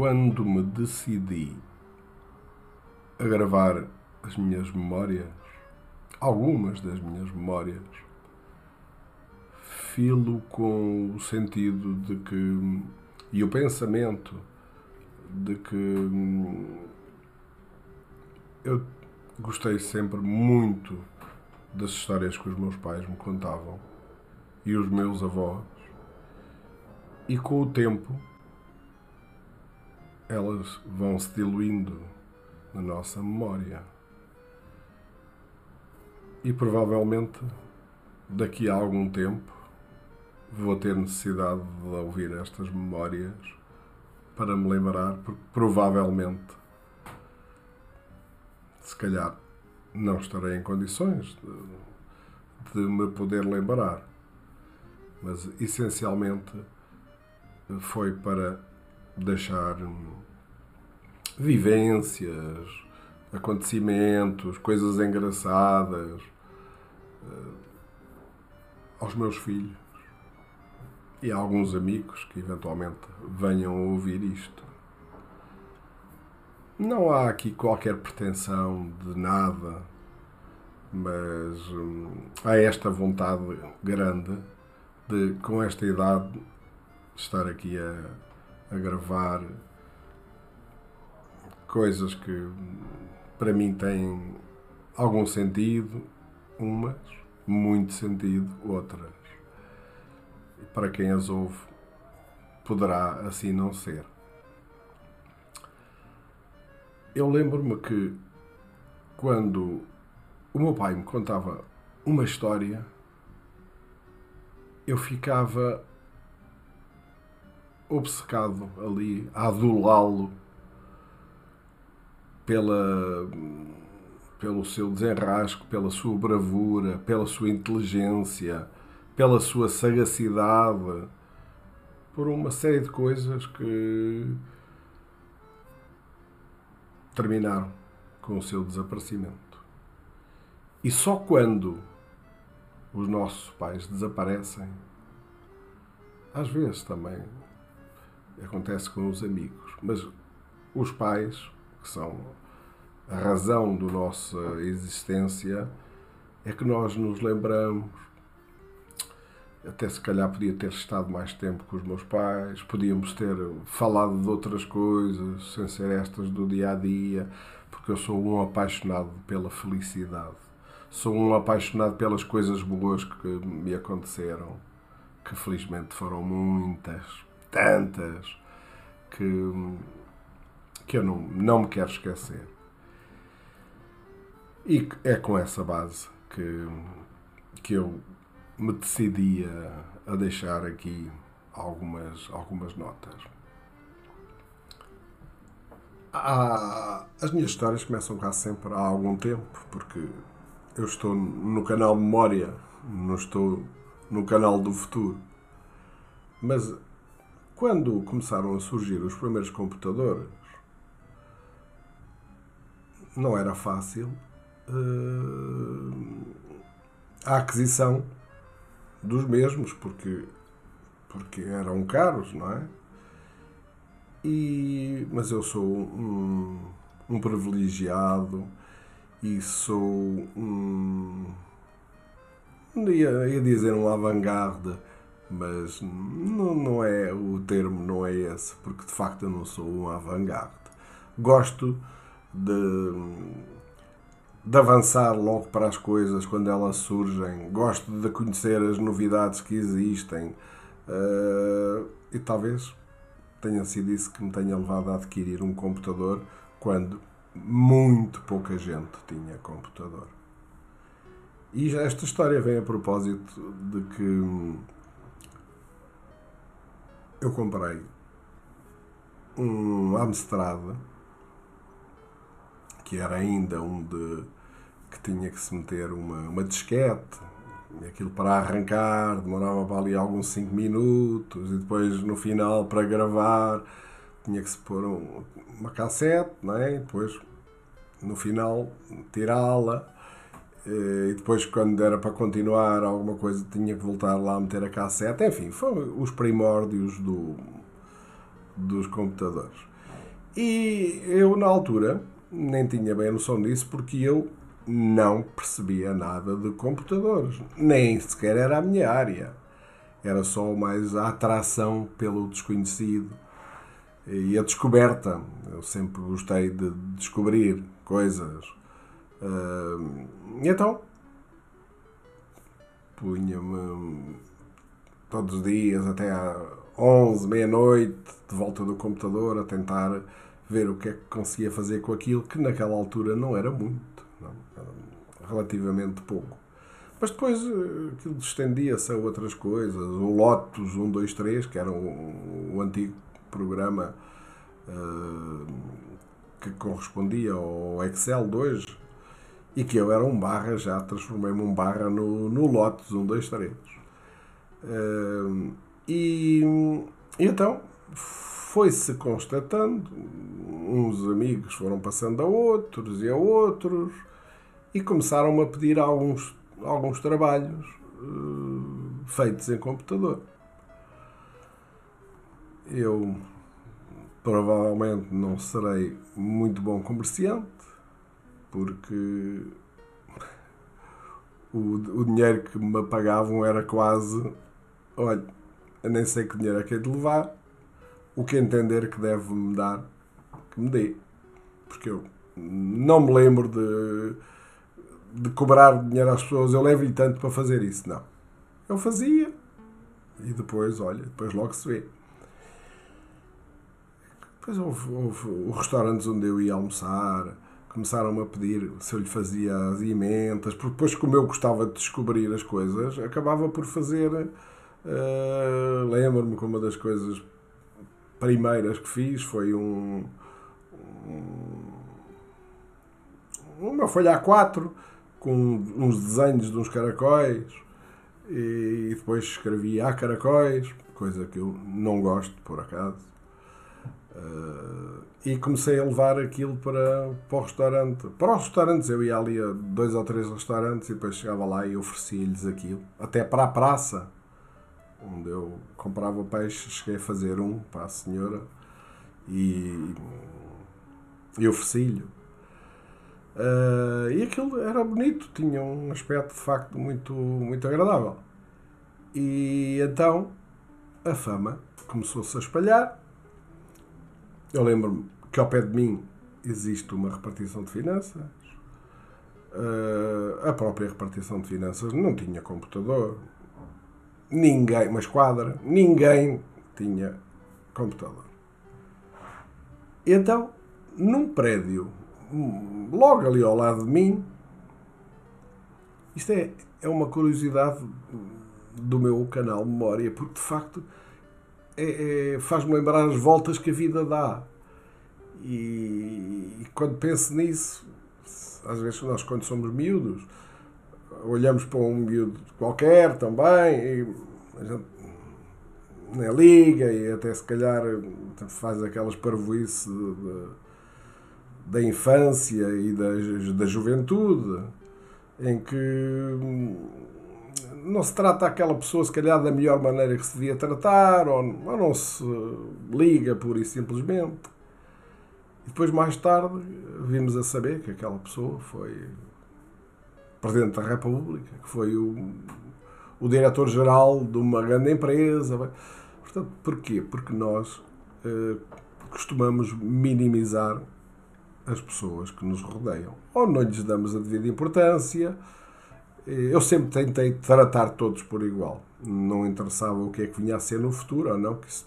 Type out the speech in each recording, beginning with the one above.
quando me decidi a gravar as minhas memórias, algumas das minhas memórias, filo com o sentido de que e o pensamento de que eu gostei sempre muito das histórias que os meus pais me contavam e os meus avós, e com o tempo elas vão se diluindo na nossa memória. E provavelmente daqui a algum tempo vou ter necessidade de ouvir estas memórias para me lembrar, porque provavelmente, se calhar, não estarei em condições de, de me poder lembrar. Mas essencialmente foi para deixar vivências, acontecimentos, coisas engraçadas uh, aos meus filhos e a alguns amigos que eventualmente venham ouvir isto. Não há aqui qualquer pretensão de nada, mas hum, há esta vontade grande de, com esta idade, estar aqui a, a gravar coisas que para mim têm algum sentido, umas, muito sentido, outras. Para quem as ouve, poderá assim não ser. Eu lembro-me que quando o meu pai me contava uma história, eu ficava obcecado ali a adulá-lo pela, pelo seu desenrasco, pela sua bravura, pela sua inteligência, pela sua sagacidade, por uma série de coisas que terminaram com o seu desaparecimento. E só quando os nossos pais desaparecem, às vezes também acontece com os amigos, mas os pais, que são a razão da nossa existência é que nós nos lembramos. Até se calhar podia ter estado mais tempo com os meus pais, podíamos ter falado de outras coisas, sem ser estas do dia a dia, porque eu sou um apaixonado pela felicidade. Sou um apaixonado pelas coisas boas que me aconteceram, que felizmente foram muitas, tantas, que, que eu não, não me quero esquecer. E é com essa base que, que eu me decidi a, a deixar aqui algumas, algumas notas. As minhas histórias começam cá sempre há algum tempo, porque eu estou no canal Memória, não estou no canal do futuro. Mas quando começaram a surgir os primeiros computadores, não era fácil uh, a aquisição dos mesmos, porque, porque eram caros, não é? E, mas eu sou um, um privilegiado e sou um. Ia, ia dizer um avant-garde, mas não, não é o termo, não é esse, porque de facto eu não sou um avant-garde. Gosto de de avançar logo para as coisas quando elas surgem, gosto de conhecer as novidades que existem uh, e talvez tenha sido isso que me tenha levado a adquirir um computador quando muito pouca gente tinha computador. E esta história vem a propósito de que eu comprei um Amstrad que era ainda um de que tinha que se meter uma, uma disquete, aquilo para arrancar demorava para ali alguns 5 minutos, e depois no final para gravar tinha que se pôr um, uma cassete, não é? e depois no final tirá-la, e depois quando era para continuar alguma coisa tinha que voltar lá a meter a cassete, enfim, foram os primórdios do, dos computadores. E eu, na altura, nem tinha bem a noção disso, porque eu não percebia nada de computadores. Nem sequer era a minha área. Era só mais a atração pelo desconhecido e a descoberta. Eu sempre gostei de descobrir coisas. E então, punha-me todos os dias até à 11, meia-noite, de volta do computador, a tentar ver o que é que conseguia fazer com aquilo, que naquela altura não era muito, não, relativamente pouco. Mas depois eh, aquilo estendia-se a outras coisas. O Lotus 1, 2, 3, que era o, antigo programa uh, que correspondia ao Excel 2, e que eu era um barra, já transformei-me um barra no, no Lotus 1, 2, 3. Uh, e, e então foi-se constatando, uns amigos foram passando a outros e a outros, e começaram a pedir alguns, alguns trabalhos uh, feitos em computador. Eu provavelmente não serei muito bom comerciante, porque o, o dinheiro que me pagavam era quase, olha, nem sei que dinheiro é que é de levar, o que entender que deve-me dar, que me dê. Porque eu não me lembro de, de cobrar dinheiro às pessoas, eu levo-lhe tanto para fazer isso. Não. Eu fazia e depois, olha, depois logo se vê. Depois houve, houve restaurantes onde eu ia almoçar, começaram-me a pedir se eu lhe fazia as emendas, porque depois, como eu gostava de descobrir as coisas, acabava por fazer. Uh, Lembro-me que uma das coisas primeiras que fiz foi um, um uma folha A4 com uns desenhos de uns caracóis e depois escrevi A caracóis, coisa que eu não gosto por acaso. Uh, e comecei a levar aquilo para, para o restaurante. Para os restaurantes, eu ia ali a dois ou três restaurantes e depois chegava lá e oferecia-lhes aquilo. Até para a praça onde eu comprava peixe, cheguei a fazer um para a senhora e, e ofereci-lhe. Uh, e aquilo era bonito, tinha um aspecto de facto muito, muito agradável. E então a fama começou-se a espalhar. Eu lembro-me que ao pé de mim existe uma repartição de finanças. Uh, a própria repartição de finanças não tinha computador, ninguém, uma esquadra, ninguém tinha computador. Então, num prédio, logo ali ao lado de mim, isto é, é uma curiosidade do meu canal Memória, porque de facto é, é, faz-me lembrar as voltas que a vida dá. E, e quando penso nisso, às vezes nós, quando somos miúdos, olhamos para um miúdo qualquer também e gente liga e até se calhar faz aquelas parvoices da infância e da, da juventude em que não se trata aquela pessoa se calhar da melhor maneira que se devia tratar ou, ou não se liga pura e simplesmente. E depois mais tarde vimos a saber que aquela pessoa foi Presidente da República, que foi o, o diretor-geral de uma grande empresa. Portanto, porquê? Porque nós eh, costumamos minimizar as pessoas que nos rodeiam. Ou não lhes damos a devida importância. Eh, eu sempre tentei tratar todos por igual. Não interessava o que é que vinha a ser no futuro ou não, que isso,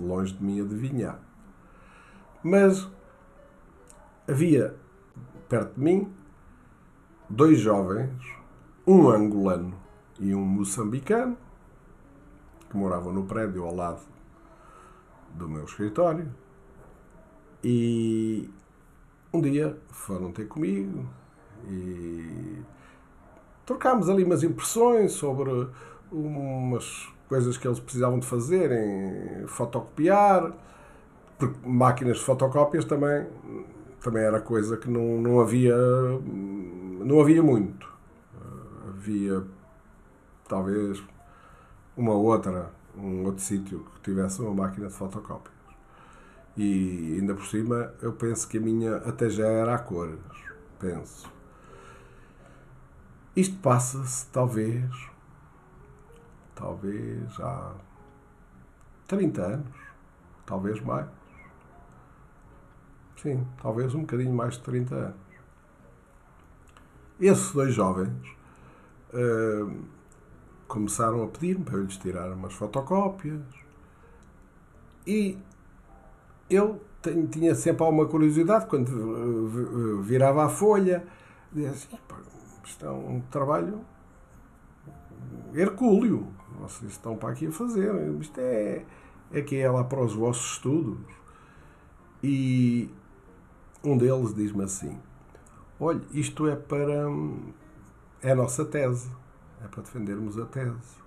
longe de mim adivinhar. Mas havia perto de mim dois jovens, um angolano e um moçambicano, que moravam no prédio ao lado do meu escritório. E um dia foram ter comigo e trocámos ali umas impressões sobre umas coisas que eles precisavam de fazer em fotocopiar, porque máquinas de fotocópias também, também era coisa que não, não havia não havia muito. Havia talvez uma outra, um outro sítio que tivesse uma máquina de fotocópias. E ainda por cima, eu penso que a minha até já era a cores. Penso. Isto passa-se, talvez, talvez há 30 anos, talvez mais. Sim, talvez um bocadinho mais de 30 anos. Esses dois jovens uh, começaram a pedir-me para eu lhes tirar umas fotocópias e eu tinha sempre alguma curiosidade quando eh, virava a folha, dizia assim, isto é um trabalho hercúleo. Vocês estão para aqui a fazer. Isto é, é que é lá para os vossos estudos. E um deles diz-me assim: Olha, isto é para. É a nossa tese. É para defendermos a tese.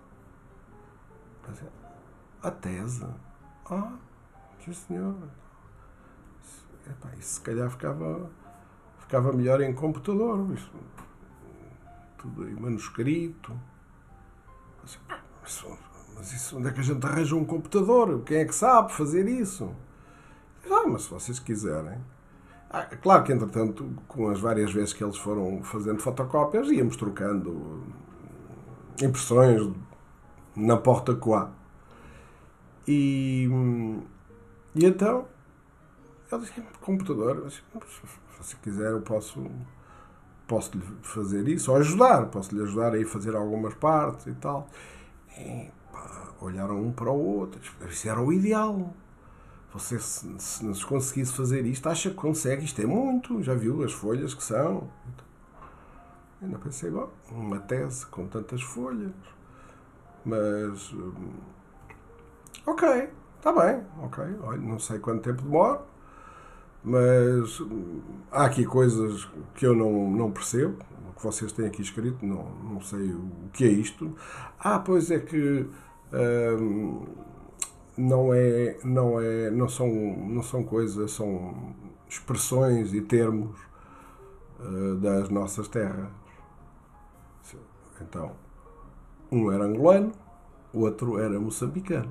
A tese? Ah, sim senhor. Epá, isso se calhar ficava, ficava melhor em computador. Isso, tudo em manuscrito. Mas, mas isso, onde é que a gente arranja um computador? Quem é que sabe fazer isso? Ah, mas se vocês quiserem. Ah, claro que, entretanto, com as várias vezes que eles foram fazendo fotocópias, íamos trocando impressões na porta coa. E, e então, ele disse, computador, se quiser eu posso posso lhe fazer isso, ou ajudar, posso lhe ajudar a ir fazer algumas partes e tal. E, pá, olharam um para o outro, isso era o ideal. Você, se, se, se conseguisse fazer isto, acha que consegue, isto é muito, já viu as folhas que são. Ainda pensei, bom, uma tese com tantas folhas, mas. Hum, ok, está bem, ok, olha, não sei quanto tempo demora, mas há aqui coisas que eu não, não percebo, o que vocês têm aqui escrito, não, não sei o que é isto. Ah, pois é que hum, não é, não é, não são, não são coisas, são expressões e termos uh, das nossas terras. Então, um era angolano, o outro era moçambicano.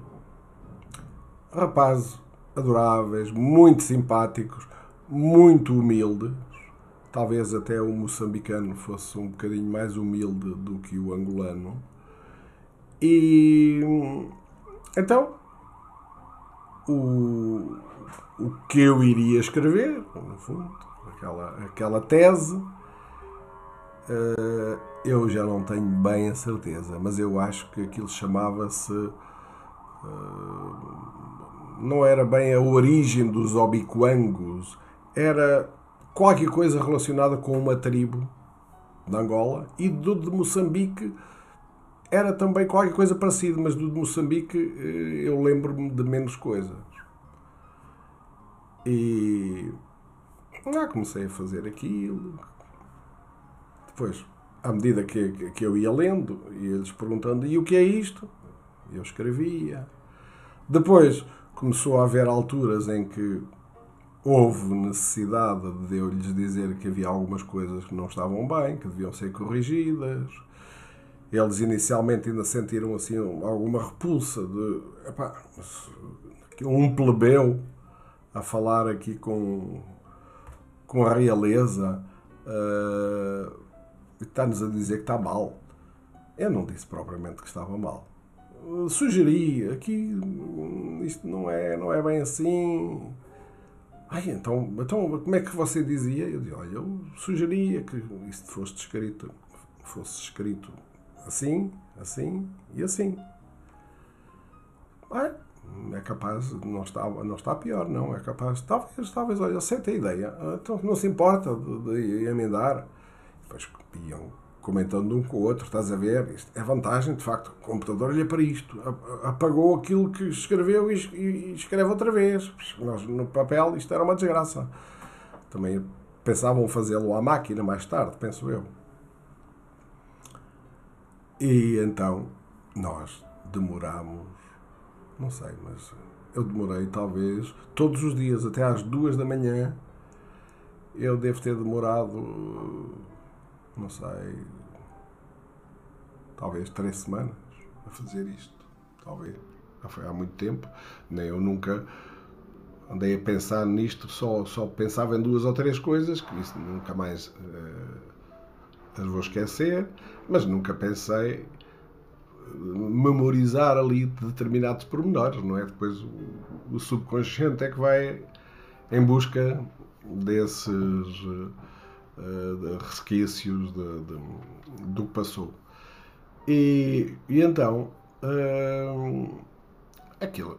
Rapazes adoráveis, muito simpáticos, muito humildes. Talvez até o moçambicano fosse um bocadinho mais humilde do que o angolano. E então o, o que eu iria escrever, no fundo, aquela, aquela tese, eh, eu já não tenho bem a certeza, mas eu acho que aquilo chamava-se eh, não era bem a origem dos obiquangos, era qualquer coisa relacionada com uma tribo de Angola e do de Moçambique era também qualquer coisa parecida, mas do de Moçambique eh, eu lembro-me de menos coisas. E lá comecei a fazer aquilo. Depois, à medida que, que eu ia lendo, e eles perguntando: e o que é isto? Eu escrevia. Depois, começou a haver alturas em que houve necessidade de eu lhes dizer que havia algumas coisas que não estavam bem, que deviam ser corrigidas. Eles inicialmente ainda sentiram assim alguma repulsa de epá, um plebeu a falar aqui com, com a realeza uh, está-nos a dizer que está mal. Eu não disse propriamente que estava mal sugeri aqui isto não é, não é bem assim. Ai, então, então como é que você dizia? Eu dizia, olha, eu sugeria que isto fosse escrito, fosse escrito assim, assim e assim. Ai, é capaz, não está, não está pior, não, é capaz, talvez, talvez, olha, aceita a ideia, então não se importa de, de emendar. Depois iam comentando um com o outro, estás a ver? Isto é vantagem, de facto. O computador olha para isto, apagou aquilo que escreveu e escreve outra vez. Nós, no papel, isto era uma desgraça. Também pensavam fazê-lo à máquina mais tarde, penso eu. E então nós demoramos, não sei, mas eu demorei talvez todos os dias, até às duas da manhã. Eu devo ter demorado, não sei, talvez três semanas a fazer isto. Talvez. Já foi há muito tempo. Nem eu nunca andei a pensar nisto, só, só pensava em duas ou três coisas, que isso nunca mais uh, as vou esquecer, mas nunca pensei memorizar ali determinados pormenores, não é? Depois o, o subconsciente é que vai em busca desses uh, resquícios de, de, do que passou. E, e então, uh, aquilo,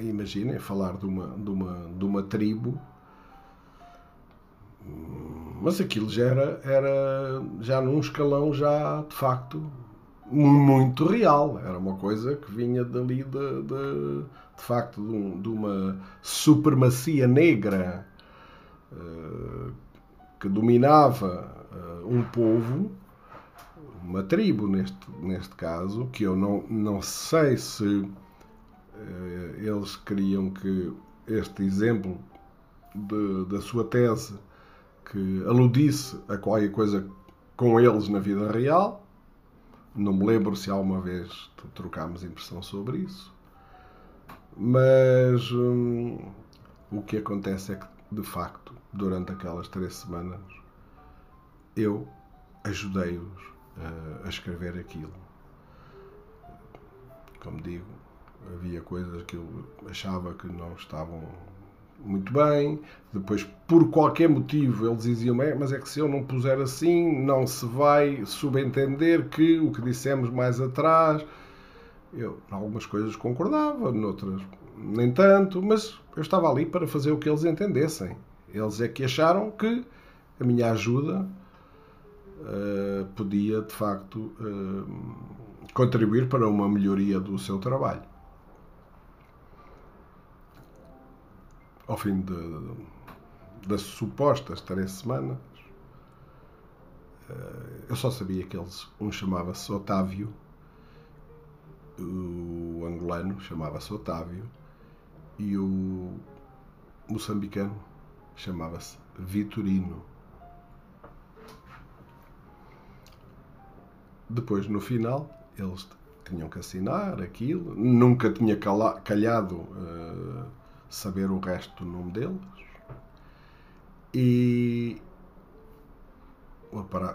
imaginem falar de uma, de, uma, de uma tribo, mas aquilo já era, era já num escalão já de facto muito real. Era uma coisa que vinha dali de, de, de facto de, um, de, uma supremacia negra uh, que dominava uh, um povo, uma tribo neste, neste caso, que eu não, não sei se uh, eles queriam que este exemplo da sua tese que aludisse a qualquer coisa com eles na vida real não me lembro se alguma vez trocámos impressão sobre isso. Mas hum, o que acontece é que, de facto, durante aquelas três semanas, eu ajudei-os a, a escrever aquilo. Como digo, havia coisas que eu achava que não estavam muito bem. Depois, por qualquer motivo, eles diziam: Mas é que se eu não puser assim, não se vai subentender que o que dissemos mais atrás. Eu, em algumas coisas, concordava, noutras, nem tanto, mas eu estava ali para fazer o que eles entendessem. Eles é que acharam que a minha ajuda uh, podia, de facto, uh, contribuir para uma melhoria do seu trabalho. Ao fim de, das supostas três semanas, eh, eu só sabia que eles, um chamava-se Otávio, o angolano chamava-se Otávio, e o moçambicano chamava-se Vitorino. Depois, no final, eles tinham que assinar aquilo. Nunca tinha calhado uh, saber o resto do nome deles. E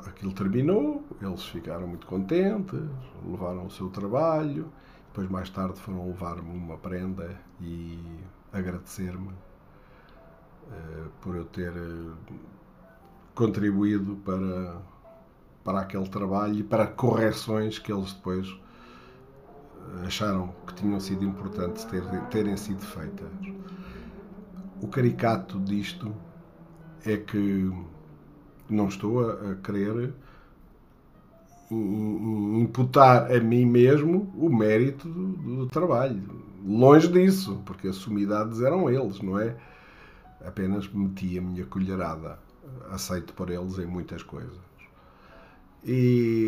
aquilo terminou, eles ficaram muito contentes, levaram o seu trabalho, depois mais tarde foram levar-me uma prenda e agradecer-me uh, por eu ter uh, contribuído para, para aquele trabalho e para correções que eles depois acharam que tinham sido importantes ter, terem sido feitas. O caricato disto é que não estou a, querer imputar a mim mesmo o mérito do, do, trabalho. Longe disso, porque as sumidades eram eles, não é? Apenas meti a minha colherada, aceito por eles em muitas coisas. E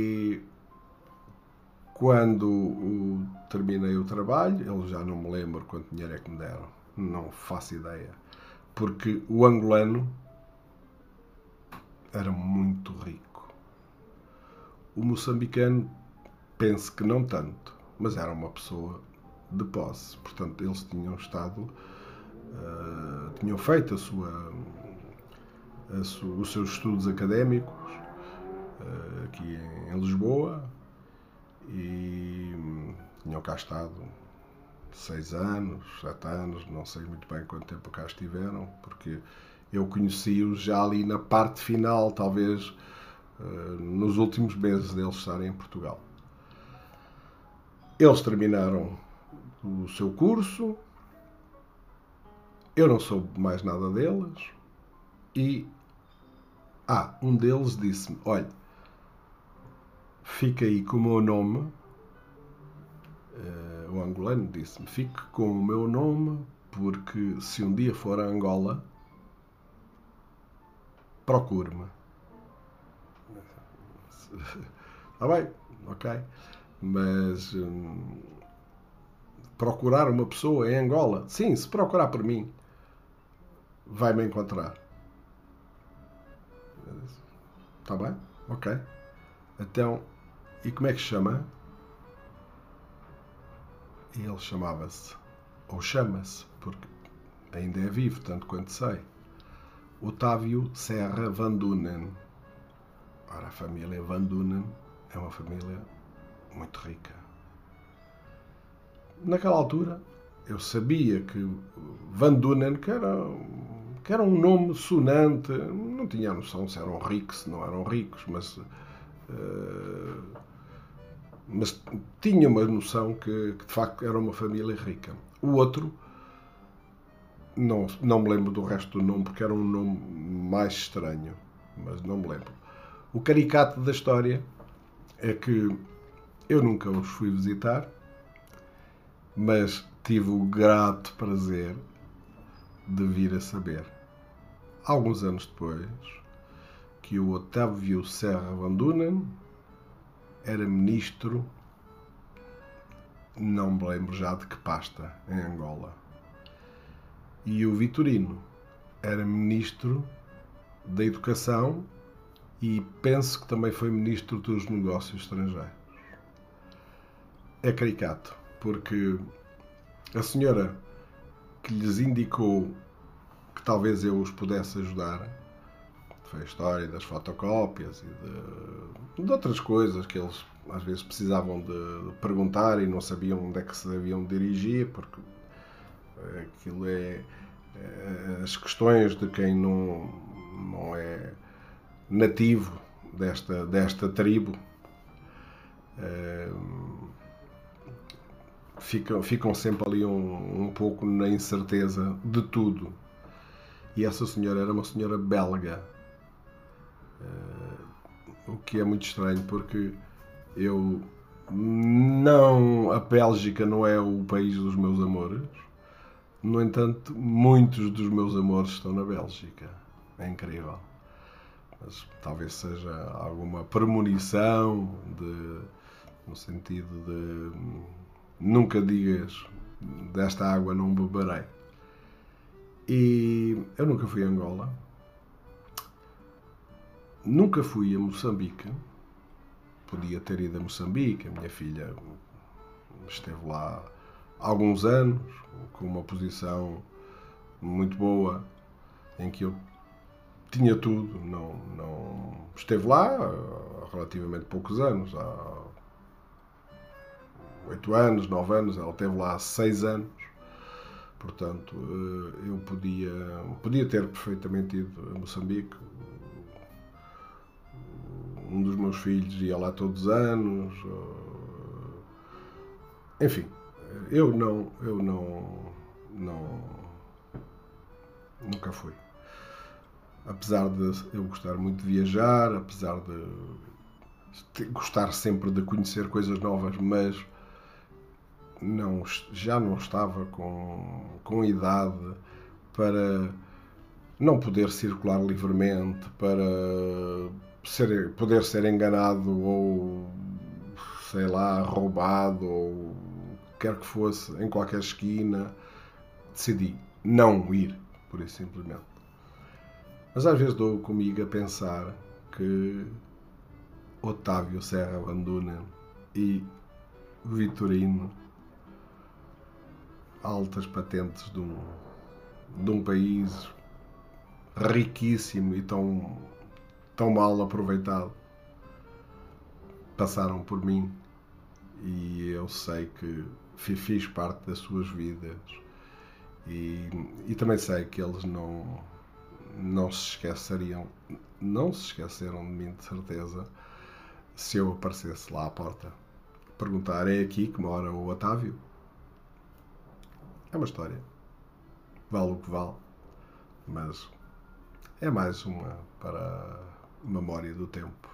quando terminei o trabalho, eu já não me lembro quanto dinheiro é que me deram, não faço ideia, porque o angolano era muito rico. O moçambicano, penso que não tanto, mas era uma pessoa de posse, portanto, eles tinham estado, uh, tinham feito a sua, a su, os seus estudos académicos uh, aqui em, em Lisboa e hum, tinham cá estado seis anos, sete anos, não sei muito bem quanto tempo cá estiveram, porque eu conheci-os já ali na parte final, talvez uh, nos últimos meses deles estarem em Portugal. Eles terminaram o seu curso, eu não soube mais nada deles e ah, um deles disse-me: Olha, fica aí com o meu nome. Uh, o angolano disse-me: fique com o meu nome, porque se um dia for a Angola, procure-me. Está bem, ok. Mas hum, procurar uma pessoa em Angola, sim, se procurar por mim, vai-me encontrar. Está bem? Ok. Então, e como é que chama? Ele chamava-se, ou chama-se, porque ainda é vivo, tanto quanto sei. Otávio Serra Van Dunen. Ora, a família Van Dunen é uma família muito rica. Naquela altura, eu sabia que Van Dunen, que era, que era um nome sonante, não tinha noção se eram ricos, se não eram ricos, mas, uh, mas tinha uma noção que, que, de facto era uma família rica. O outro, não, não me lembro do resto do nome, porque era um nome mais estranho, mas não me lembro. O caricato da história é que eu nunca os fui visitar, mas tive o grato prazer de vir a saber, alguns anos depois, que o Otávio Serra Van Dunen era ministro, não me lembro já de que pasta, em Angola. E o Vitorino era ministro da Educação e penso que também foi ministro dos Negócios Estrangeiros. É caricato, porque a senhora que lhes indicou que talvez eu os pudesse ajudar foi a história das fotocópias e de, de outras coisas que eles às vezes precisavam de perguntar e não sabiam onde é que se deviam dirigir, porque aquilo é, é as questões de quem não, não é nativo desta, desta tribo. É, ficam, ficam sempre ali um, um pouco na incerteza de tudo. E essa senhora era uma senhora belga, uh, o que é muito estranho porque eu não a Bélgica não é o país dos meus amores. No entanto, muitos dos meus amores estão na Bélgica. É incrível. Mas talvez seja alguma premonição de, no sentido de nunca digas desta água não beberei. E eu nunca fui a Angola, nunca fui a Moçambique. Podia ter ido a Moçambique, a minha filha esteve lá alguns anos, com uma posição muito boa, em que eu tinha tudo. Não, não esteve lá há relativamente poucos anos, há 8 anos, 9 anos, ela esteve lá há 6 anos. Portanto, eh, eu podia, podia ter perfeitamente ido a Moçambique. Um dos meus filhos ia lá todos os anos. Eh, enfim, eu não, eu não, não, nunca fui. Apesar de eu gostar muito de viajar, apesar de gostar sempre de conhecer coisas novas, mas não, já não estava com, com idade para não poder circular livremente, para ser, poder ser enganado ou, sei lá, roubado ou quer que fosse, em qualquer esquina, decidi não ir, por isso simplesmente. Mas às vezes dou comigo a pensar que Otávio Serra Banduna e Vitorino altas patentes de um, de um país riquíssimo e tão, tão mal aproveitado passaram por mim e eu sei que fiz parte das suas vidas e, e também sei que eles não não se esqueceriam não se esqueceram de mim de certeza se eu aparecesse lá à porta perguntar é aqui que mora o Otávio é uma história. Vale o que vale. Mas é mais uma para Memória do Tempo.